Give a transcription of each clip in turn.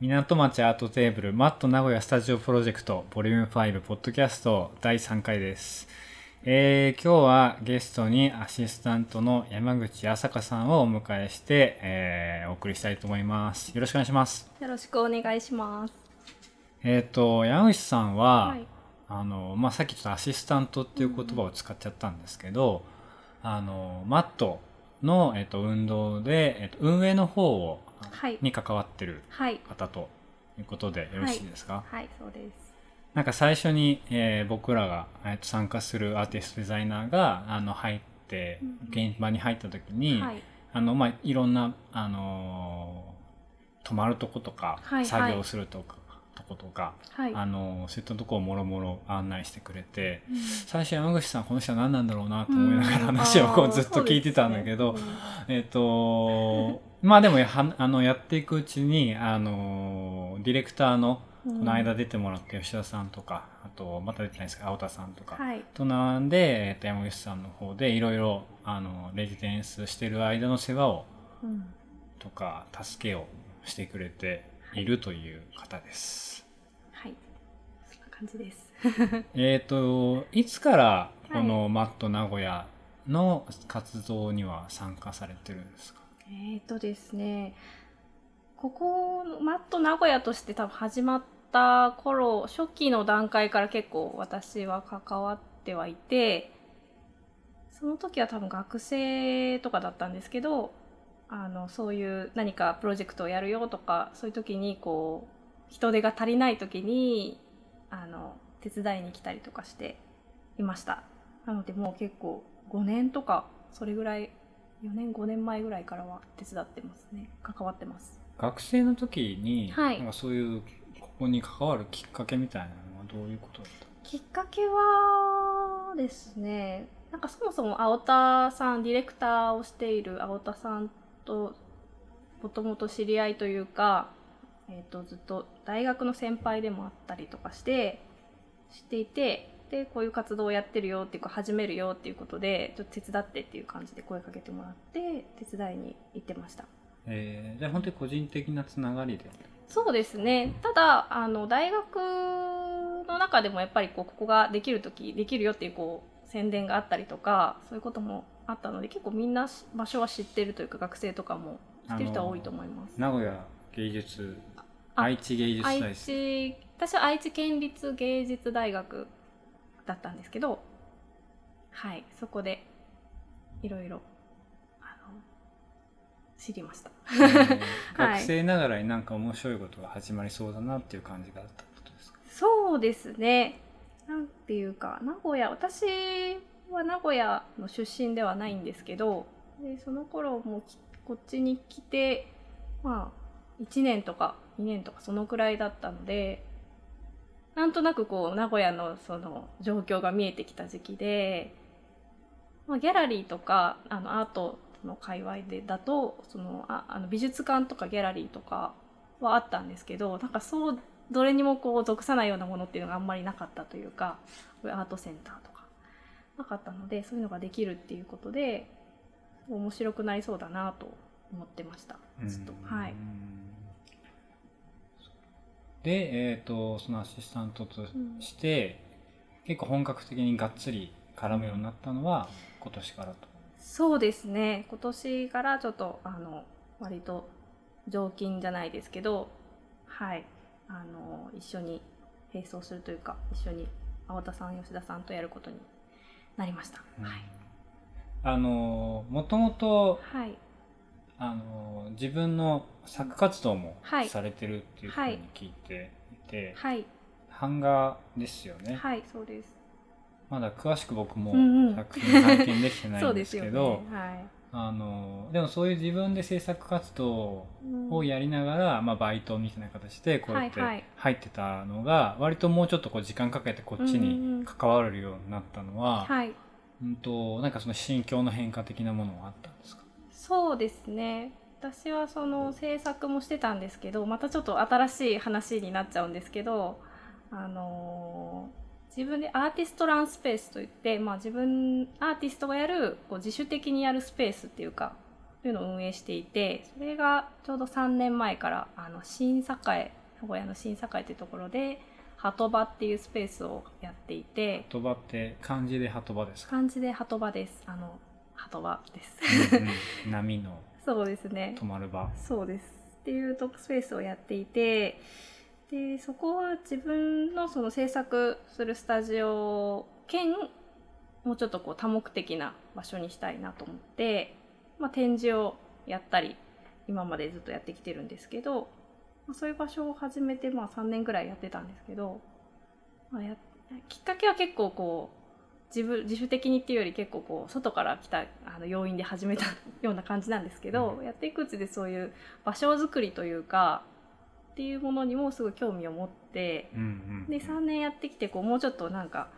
港町アートテーブルマット名古屋スタジオプロジェクトボリューム5ポッドキャスト第3回です、えー今日はゲストにアシスタントの山口朝香さんをお迎えして、えーお送りしたいと思いますよろしくお願いしますよろしくお願いします。えっ、と山口さんは、はい。あのまあ、さっきちょっとアシスタントっていう言葉を使っちゃったんですけど、あのマットの、えっと運動で、えっと運営の方を、はいに関わってるはい。方ということでよろしいですか、はい、そうです。なんか最初に、えー僕らが、えっと参加するアーティストデザイナーがあの入ってうん現場に入った時に、はい。あのまあ、いろんな、あのー泊まるとことか、はい作業するとかとことか、はい。あのそういったとこをもろもろ案内してくれてうん。最初山口さんこの人は何なんだろうなと思いながらうん。話をこうずっと聞いてたんだけど、そうですね。えっ、とまあでもやはあのやっていくうちにあのディレクターのうんこの間出てもらった吉田さんとか、あとまた出てないですけど青田さんとか、はい。と並んで、えーと山口さんの方でいろいろあのレジデンスしてる間の世話をうんとか助けをしてくれているという方です。はい。そんな感じです。えっ、といつからこのマット名古屋の活動には参加されてるんですか、えっとですね、ここマット名古屋として多分始まった頃、初期の段階から結構私は関わってはいて、その時は多分学生とかだったんですけど、あの、そういう何かプロジェクトをやるよとか、そういう時にこう、人手が足りない時に、あの、手伝いに来たりとかしていました。なのでもう結構5年とか、それぐらい4年5年前ぐらいからは手伝ってますね。関わってます。学生の時に、はい。なんかそういうここに関わるきっかけみたいなのはどういうことだったきっかけはですねなんかそもそも青田さんディレクターをしている青田さんともともと知り合いというか、えー、とずっと大学の先輩でもあったりとかして知っていてでこういう活動をやってるよっていうか始めるよっていうことでちょっと手伝ってっていう感じで声かけてもらって手伝いに行ってましたえーじゃあ本当に個人的なつながりでそうですね。ただ、あの、大学の中でもやっぱりこう、ここができるとき、できるよっていうこう、宣伝があったりとか、そういうこともあったので、結構みんなし場所は知ってるというか、学生とかも知ってる人は多いと思います。名古屋芸術あ愛知芸術大愛使知、私は愛知県立芸術大学だったんですけど、はい、そこで、いろいろ、知りました。学生ながらになんか面白いことが始まりそうだなっていう感じがあったことですか？そうですね。なんていうか、名古屋、私は名古屋の出身ではないんですけど、でその頃もきこっちに来て、まあ、1年とか2年とかそのくらいだったので、なんとなくこう、名古屋のその状況が見えてきた時期で、まあ、ギャラリーとか、あの、アートの界隈でだと、その、ああの美術館とかギャラリーとかはあったんですけど、なんかそうどれにもこう属さないようなものっていうのがあんまりなかったというかアートセンターとかなかったのでそういうのができるっていうことで面白くなりそうだなと思ってました。ずっとうんはいで、えっ、と、そのアシスタントとして、結構本格的にがっつり絡むようになったのは今年からと。そうですね。今年からちょっとあの割と常勤じゃないですけどはい。あの一緒に並走するというか一緒に青田さん吉田さんとやることになりました、はい。あの、もともと、はいあの、自分の作活動もはいされてるっていうふうに聞いていて、はい版画ですよね。はいそうですまだ詳しく僕もうんうん作品拝見できてないそんでうですすよけど、ね。はい。あのでもそういう自分で制作活動うんをやりながら、まあ、バイトみたいな形でこうやってはいはい入ってたのが割ともうちょっとこう時間かけてこっちうんうんうにん関われるようになったのは、はい。うんとなんかその心境の変化的なものはあったんですか？そうですね。私はその制作もしてたんですけど、またちょっと新しい話になっちゃうんですけど、あのー自分でアーティストランスペースといって、まあ自分、アーティストがやる、こう自主的にやるスペースっていうか、というのを運営していてそれがちょうど3年前からあの新栄名古屋の新栄というところで鳩場っていうスペースをやっていて鳩場って漢字で鳩場ですか？漢字で鳩場です。あの鳩場です。うんうん。波の。そうですね。止まる場。そうです。っていうトークスペースをやっていてでそこは自分のその制作するスタジオ兼もうちょっとこう多目的な場所にしたいなと思って、まあ、展示をやったり今までずっとやってきてるんですけど、まあ、そういう場所を始めてまあ3年ぐらいやってたんですけど、まあ、やきっかけは結構こう自分自主的にっていうより結構こう外から来たあの要因で始めた ような感じなんですけど、うん。やっていくうちでそういう場所づくりというかっていうものにもすごい興味を持ってうんうんで3年やってきてこうもうちょっとなんか、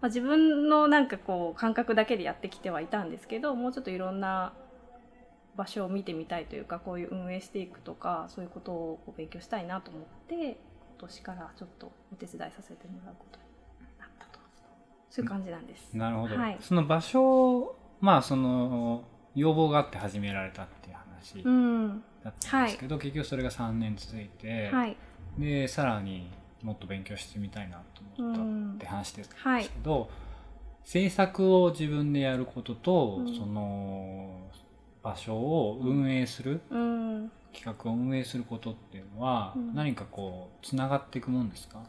まあ、自分のなんかこう感覚だけでやってきてはいたんですけどもうちょっといろんな場所を見てみたいというかこういう運営していくとかそういうことを勉強したいなと思って今年からちょっとお手伝いさせてもらうことにそういう感じなんです。なるほど、はい。その場所まあその要望があって始められたっていう話うんだったんですけど、結局それが3年続いて、はい、でさらにもっと勉強してみたいなと思ったって話ですはい。けど、制作を自分でやることと、うん。その場所を運営する、うん。企画を運営することっていうのは、うん。何かこうつながっていくもんですか？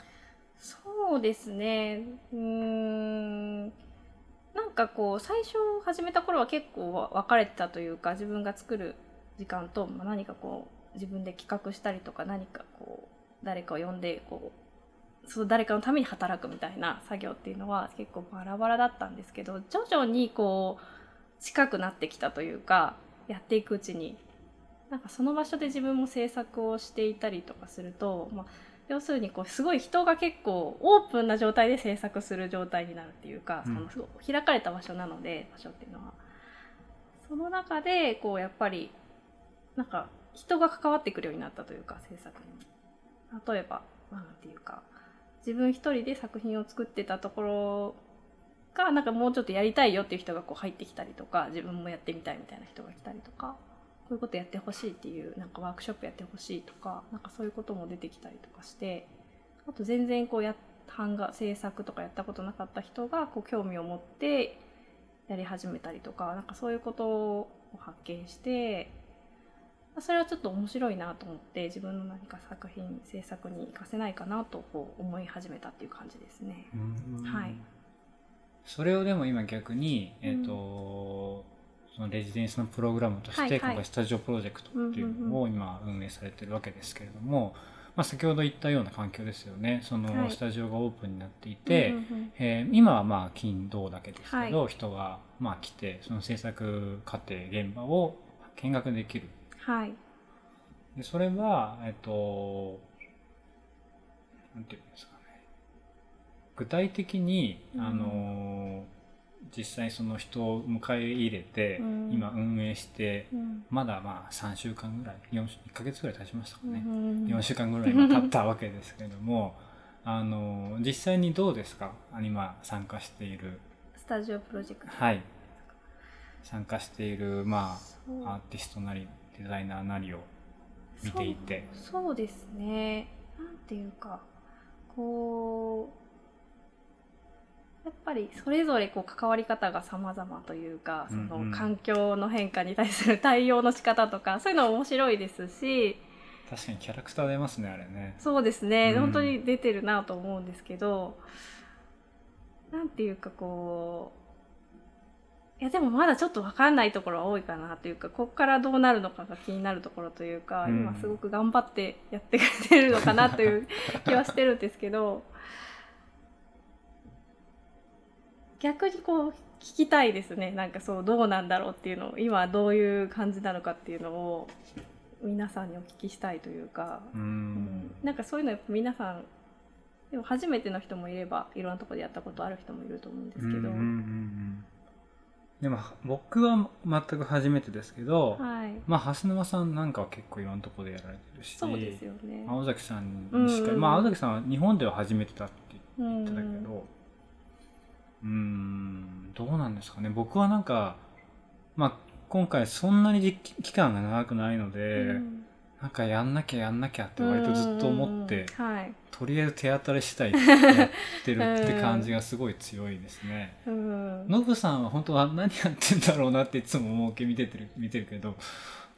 そうですね。うーん。なんかこう最初始めた頃は結構分かれてたというか自分が作る時間と、まあ、何かこう自分で企画したりとか何かこう誰かを呼んでこうその誰かのために働くみたいな作業っていうのは結構バラバラだったんですけど徐々にこう近くなってきたというかやっていくうちになんかその場所で自分も制作をしていたりとかすると、まあ、要するにこうすごい人が結構オープンな状態で制作する状態になるっていうか、うん。そのすごい開かれた場所なので場所っていうのは。その中でこうやっぱりなんか人が関わってくるようになったというか制作に。例えばなんていうか自分一人で作品を作ってたところがなんかもうちょっとやりたいよっていう人がこう入ってきたりとか自分もやってみたいみたいな人が来たりとかこういうことやってほしいっていうなんかワークショップやってほしいとかなんかそういうことも出てきたりとかしてあと全然こうや版画制作とかやったことなかった人がこう興味を持ってやり始めたりとかなんかそういうことを発見してそれはちょっと面白いなと思って自分の何か作品制作に活かせないかなとこう思い始めたっていう感じですね。はい。それをでも今逆に、えーとそのレジデンスのプログラムとして、今回スタジオプロジェクトっていうのを今運営されてるわけですけれども、まあ、先ほど言ったような環境ですよね。そのはい。スタジオがオープンになっていて、えー今はまあ金土だけですけど、は人がまあ来てその制作過程現場を見学できる。はい。でそれはえっとなんていうんですかね。具体的に、うん。あの実際その人を迎え入れて、うん。今運営してうん。まだまあ3週間ぐらい4 1ヶ月ぐらい経ちましたかね、うんうん4週間ぐらい今経ったわけですけれども あの実際にどうですか？今参加している。スタジオプロジェクト。はい。参加しているまあアーティストなりデザイナーなりを見ていて。そう。そうですね。なんていうかこうやっぱりそれぞれこう関わり方が様々というかその環境の変化に対する対応の仕方とかそういうの面白いですし。確かにキャラクター出ますねあれね。そうですね、うん。本当に出てるなと思うんですけどなんていうかこういやでもまだちょっと分かんないところは多いかなというかここからどうなるのかが気になるところというか、うん。今すごく頑張ってやってくれてるのかなという気はしてるんですけど逆にこう聞きたいですね。なんかそうどうなんだろうっていうのを今どういう感じなのかっていうのを皆さんにお聞きしたいというか。ううん。んなんかそういうのやっぱ皆さんでも初めての人もいればいろんなところでやったことある人もいると思うんですけど、うんうんうんうん。でも僕は全く初めてですけど、はい。まあ蓮沼さんなんかは結構いろんなところでやられてるし。そうですよね。青崎さんにしか、うんうんまあ青崎さんは日本では初めてだってうん言ってたけどうーんどうなんですかね。僕はなんかまあ今回そんなに実期間が長くないので、うん。なんかやんなきゃやんなきゃって割とずっと思って、うんはい。とりあえず手当たり次第やってるって感じがすごい強いですね。うん。ノブさんは本当は何やってんだろうなっていつも思うけ見ててる 見てるけど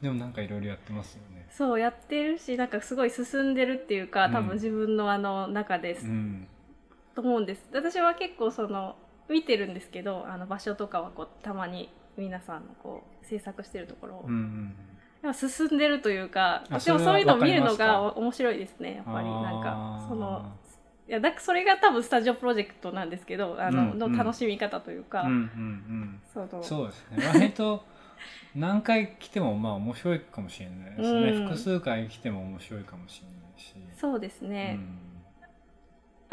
でもなんかいろいろやってますよね。そうやってるしなんかすごい進んでるっていうか多うん。分自分のあの中です、うん。と思うんです。私は結構その見てるんですけどあの場所とかはこうたまに皆さんのこう制作してるところを、うんうん進んでるというかあ私もそういうのを見るのが面白いですねやっぱり。なんあかーそのいやだそれが多分スタジオプロジェクトなんですけどあの,、うんの楽しみ方というか、うんうんうん。そうですね。割と何回来てもまあ面白いかもしれないですね、うん。複数回来ても面白いかもしれないし。そうですね、うん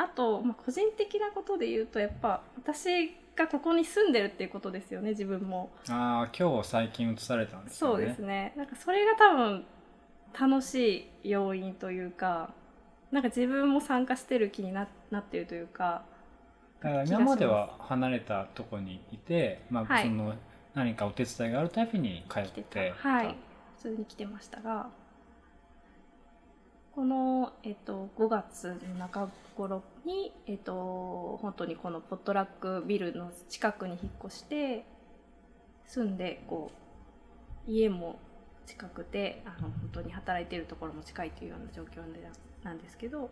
あと、まあ、個人的なことで言うとやっぱ私がここに住んでるっていうことですよね自分も。ああ今日最近移されたんですよね。そうですね。なんかそれが多分楽しい要因というかなんか自分も参加してる気にななってるというかだから今までは離れたとこにいて、まあはい。その何かお手伝いがあるたびに帰っ来ててた。はい。普通に来てましたがこの、えっと、5月の中頃に、えっと、本当にこのポットラックビルの近くに引っ越して住んでこう家も近くてあの本当に働いてるところも近いというような状況でなんですけど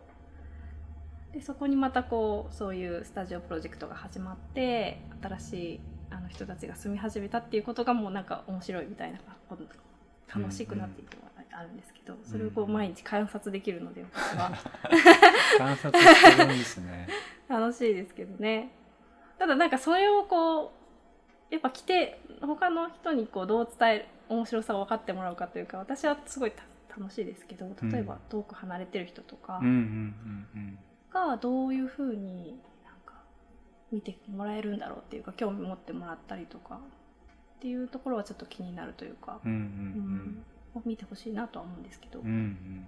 でそこにまたこうそういうスタジオプロジェクトが始まって新しいあの人たちが住み始めたっていうことがもうなんか面白いみたいな楽しくなっていくのがあるんですけど、それをこう毎日観察できるので私は 観察してるんですね。楽しいですけどね。ただなんかそれをこうやっぱ来て他の人にこうどう伝える面白さを分かってもらうかというか私はすごいた楽しいですけど例えば遠く離れてる人とかうんうんうんうん。がどういうふうになんか見てもらえるんだろうっていうか興味持ってもらったりとかっていうところはちょっと気になるというか、うんうん。うん見てほしいなとは思うんですけど、うんうんうんうんうん。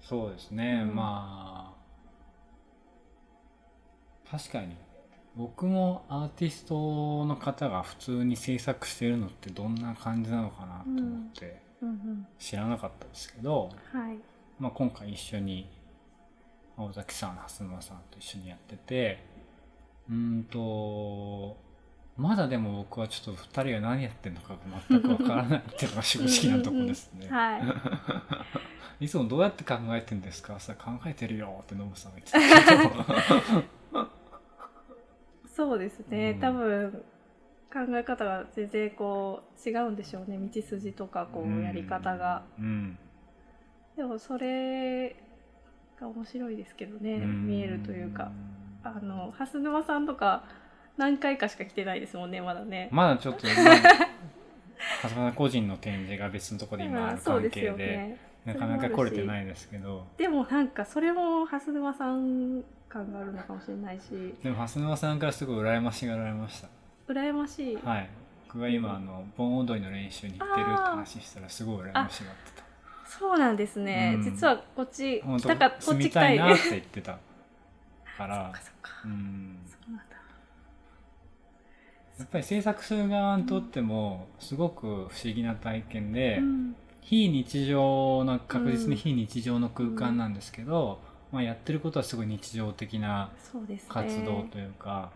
そうですね、うん。まあ確かに僕もアーティストの方が普通に制作してるのってどんな感じなのかなと思ってうんうん。知らなかったですけど、はい。まあ、今回一緒に青崎さん蓮沼さんと一緒にやっててうーんとまだでも僕はちょっと2人が何やってるのかが全くわからないっていうのが正直なところですね。はい。いつもどうやって考えてるんですか？さ考えてるよってノブさんが言ってたけど。そうですね、うん。多分考え方が全然こう違うんでしょうね。道筋とかこうやり方が、うん。でもそれが面白いですけどね、うん見えるというか。あの蓮沼さんとか何回かしか来てないですもんねまだね、まだちょっとまあ長谷川個人の展示が別のところで今ある関係でよね。なかなか来れてないですけど。でもなんかそれも蓮沼さん感があるのかもしれないし。でも蓮沼さんからすごい羨ましがられました。羨ましい、はい。僕が今あの盆踊りの練習に行ってるって話したらすごい羨ましがってた。そうなんですね、うん。実はこっち来たかこっち来たい。たいなって言ってたから。そっかそっか、うん。そうなんだやっぱり制作する側にとってもすごく不思議な体験で、うん。非日常な確実に非日常の空間なんですけど、まあ、やってることはすごい日常的な活動というか、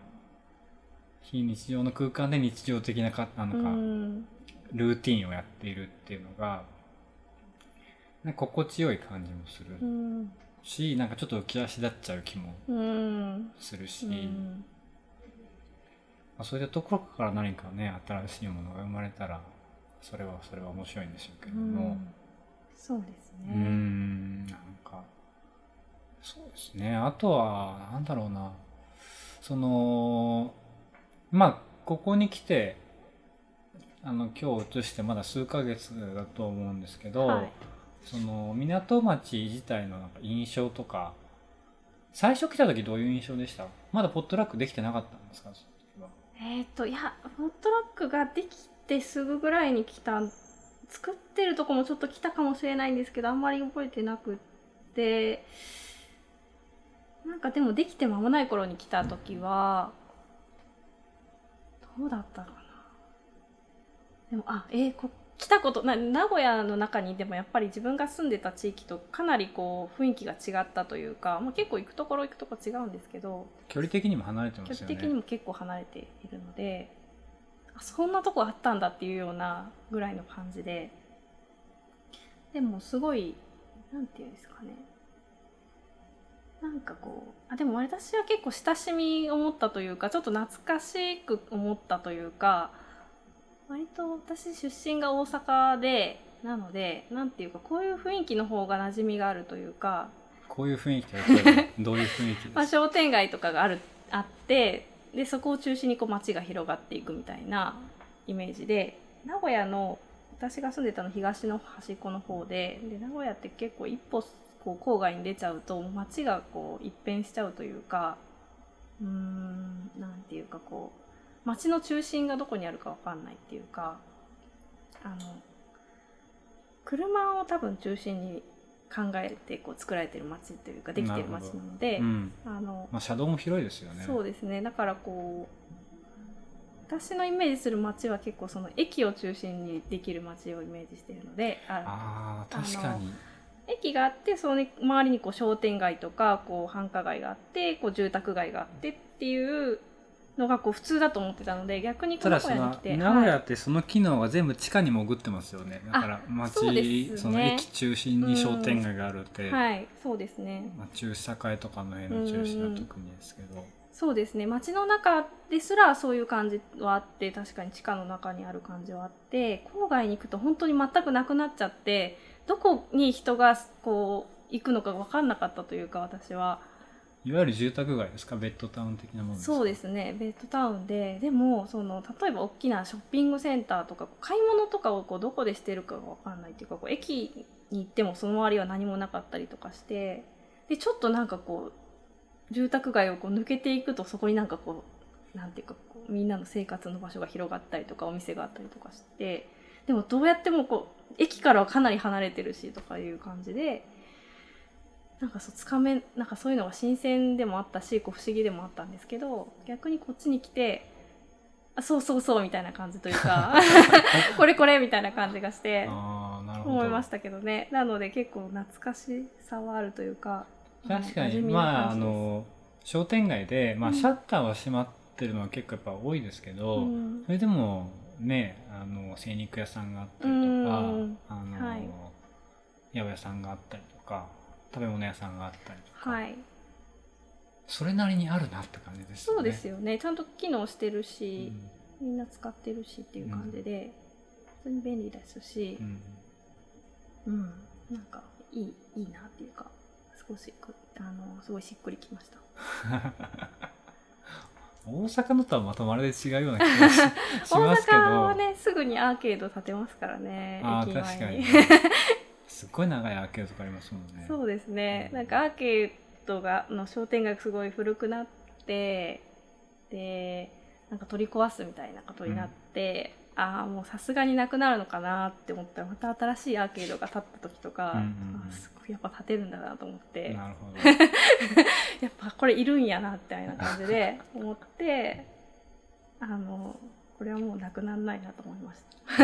非日常の空間で日常的なかあのか、うん。ルーティンをやっているっていうのが心地よい感じもするうん。し、なんかちょっと浮き足立っちゃう気もうん。するし、うんまあ、そういったところから何かね新しいものが生まれたらそれはそれは面白いんでしょうけれども。そうですね。んなんかそうですね。あとはなんだろうな。そのまあここに来てあの今日移してまだ数ヶ月だと思うんですけど、はい。その港町自体のなんか印象とか最初来た時どういう印象でした？まだポットラックできてなかったんですか？えっ、といやフットロックができてすぐぐらいに来た作ってるとこもちょっと来たかもしれないんですけどあんまり覚えてなくって。なんかでもできて間もない頃に来た時はどうだったかな。でもあえー、こ来たことな名古屋の中にでもやっぱり自分が住んでた地域とかなりこう雰囲気が違ったというか、まあ、結構行くところ行くところ違うんですけど距離的にも離れてま距すよね。離的にも結構離れているのであそんなとこあったんだっていうようなぐらいの感じで。でもすごいなんていうんですかね。なんかこうあでも私は結構親しみを持ったというかちょっと懐かしく思ったというか割と私出身が大阪でなのでなんていうかこういう雰囲気の方が馴染みがあるというかこういう雰囲気どういう雰囲気です まあ、か商店街とかがあるあってでそこを中心にこう街が広がっていくみたいなイメージで名古屋の私が住んでたの東の端っこの方でで名古屋って結構一歩こう郊外に出ちゃうと街がこう一変しちゃうというかうーんなんていうかこう街の中心がどこにあるかわかんないっていうかあの車を多分中心に考えてこう作られてる街というかできてる街なのでうん。あのまあ、車道も広いですよね。そうですね。だからこう私のイメージする街は結構その駅を中心にできる街をイメージしているのであああ確かに。駅があってその周りにこう商店街とかこう繁華街があってこう住宅街があってっていうのがこう普通だと思ってたので逆に名古屋に来て名古屋はいってその機能が全部地下に潜ってますよね。だからそうですね。街その駅中心に商店街があるって、はいそうですね。まあ、中栄とかの辺の中心は特にですけど、そうですね。街の中ですらそういう感じはあって確かに地下の中にある感じはあって郊外に行くと本当に全くなくなっちゃってどこに人がこう行くのか分かんなかったというか私はいわゆる住宅街ですか？ベッドタウン的なものですか？そうですね。ベッドタウンででもその例えば大きなショッピングセンターとか買い物とかをこうどこでしてるかが分かんないっていうかこう駅に行ってもその周りは何もなかったりとかしてでちょっとなんかこう住宅街をこう抜けていくとそこになんかこうなんていうかこうみんなの生活の場所が広がったりとかお店があったりとかしてでもどうやってもこう駅からはかなり離れてるしとかいう感じでなんかそうつかめなんかそういうのが新鮮でもあったしこう不思議でもあったんですけど逆にこっちに来てあそうそうそうみたいな感じというか これこれみたいな感じがして思いましたけどね。なので結構懐かしさはあるというか確かに。まああの商店街で、まあ、うん。シャッターは閉まってるのは結構やっぱ多いですけど、うん。それでもねあの精肉屋さんがあったりとか、うん。あの、はい。八百屋さんがあったりとか食べ物屋さんがあったりとか、はい。それなりにあるなって感じですよね。そうですよね。ちゃんと機能してるうし、ん。みんな使ってるしっていう感じで、普通に便利ですしう、ん。うん、なんかいいいいなっていうか少しくあのすごいしっくりきました。大阪のとはまたまるで違うような気がしますけど。阪はねすぐにアーケード建てますからねあー駅確かにすっごい長いアーケードとかありますもんね。そうですねなんかアーケードがの商店街がすごい古くなってでなんか取り壊すみたいなことになって、ああもうさすがになくなるのかなって思ったらまた新しいアーケードが建った時とか、うんうんうんすごいやっぱ建てるんだなと思ってなるほど。やっぱこれいるんやなみたいな感じで思ってあのこれはもうなくならないなと思いました。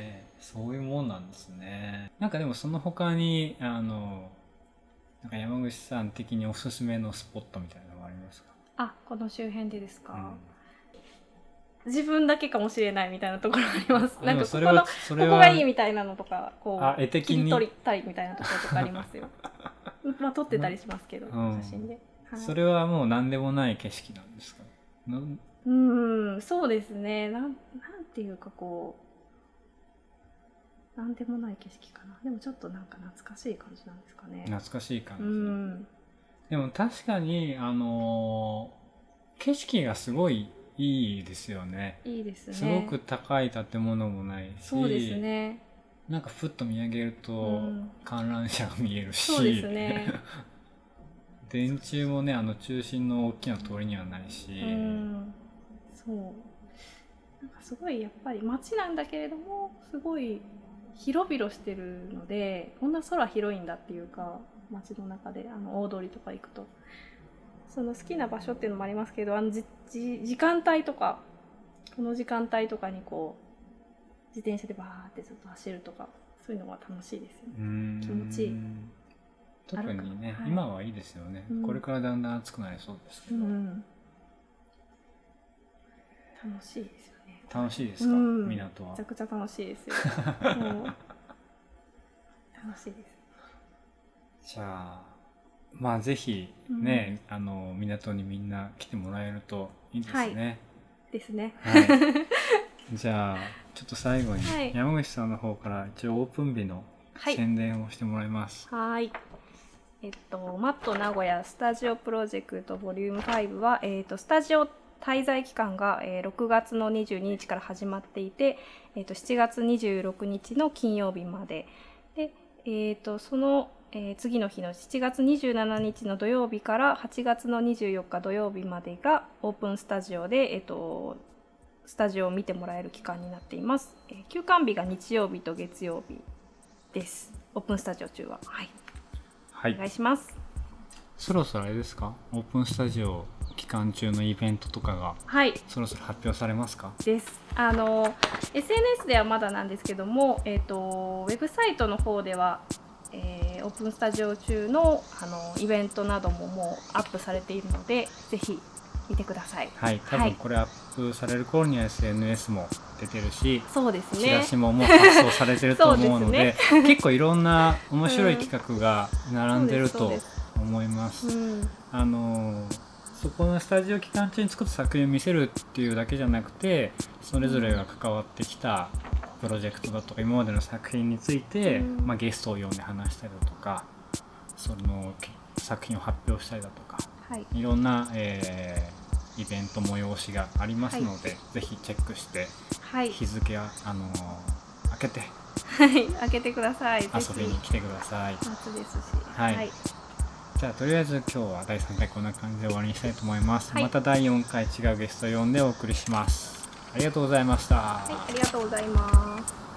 へーそういうもんなんですね。なんかでもその他にあのなんか山口さん的におすすめのスポットみたいなのはありますか？あこの周辺でですか、うん自分だけかもしれないみたいなところあります。でなんかここのここがいいみたいなのとかこあう絵的に？切り取りたいみたいなところとかありますよ。まあ撮ってたりしますけど、うん写真で。はい、それはもう何でもない景色なんですか？うーんそうですねなんなんていうかこうなんでもない景色かなでもちょっとなんか懐かしい感じなんですかね。懐かしい感うじ。んでも確かにあの景色がすごいいいですよね。いいですね。すごく高い建物もないし、そうですね。なんかふっと見上げるとうん観覧車が見えるし、そうですね。電柱もねあの中心の大きな通りにはないし、うんそうなんかすごいやっぱり街なんだけれどもすごい広々してるのでこんな空広いんだっていうか街の中であの大通りとか行くと。その好きな場所っていうのもありますけどあのじじ時間帯とかこの時間帯とかにこ自転車でバーってずっと走るとかそういうのが楽しいですよね。気持ちいい。特にね、はい。今はいいですよね、うん。これからだんだん暑くなりそうですけど、うん、楽しいですよね。楽しいですか、うん港はめちゃくちゃ楽しいですよ。楽しいです。じゃあまあぜひね、あの港にみんな来てもらえるといいですねですね。はい、じゃあちょっと最後にはい山口さんの方から一応オープン日のはい。宣伝をしてもらいます、はい。えっと、マット名古屋スタジオプロジェクトボリューム5は、えっと、スタジオ滞在期間が、えー6月の22日から始まっていて、えっと、7月26日の金曜日まで。で、えっと、その、えー次の日の7月27日の土曜日から8月の24日土曜日までがオープンスタジオで、えっと、スタジオを見てもらえる期間になっています。えー休館日が日曜日と月曜日です。オープンスタジオ中は。はい。はいお願いします。そろそろあれですか？オープンスタジオ期間中のイベントとかがはい。そろそろ発表されますか？です。あの SNS ではまだなんですけども、えっ、とウェブサイトの方では、えーオープンスタジオ中のあのイベントなどももうアップされているので、ぜひ見てください。はい多はい分これアップされる頃には SNS も出てるし、そうですねチラシ。ももう発送されてると思うのでそう 結構いろんな面白い企画が並んでるとそうです思います。うん、あのそこのスタジオ期間中に作った作品を見せるっていうだけじゃなくてそれぞれが関わってきたプロジェクトだとか今までの作品について、うんまあ、ゲストを呼んで話したりだとかそのけ作品を発表したりだとかはい。いろんな、えーイベント催しがありますので、ぜひチェックしてはい。日付はあの開けてはい。開けてください。ぜ遊びに来てください。ひ夏ですし。はいはい。じゃあとりあえず今日は第3回こんな感じで終わりにしたいと思います、はいまた第4回違うゲストを呼んでお送りしますありがとうございました、はい。ありがとうございます。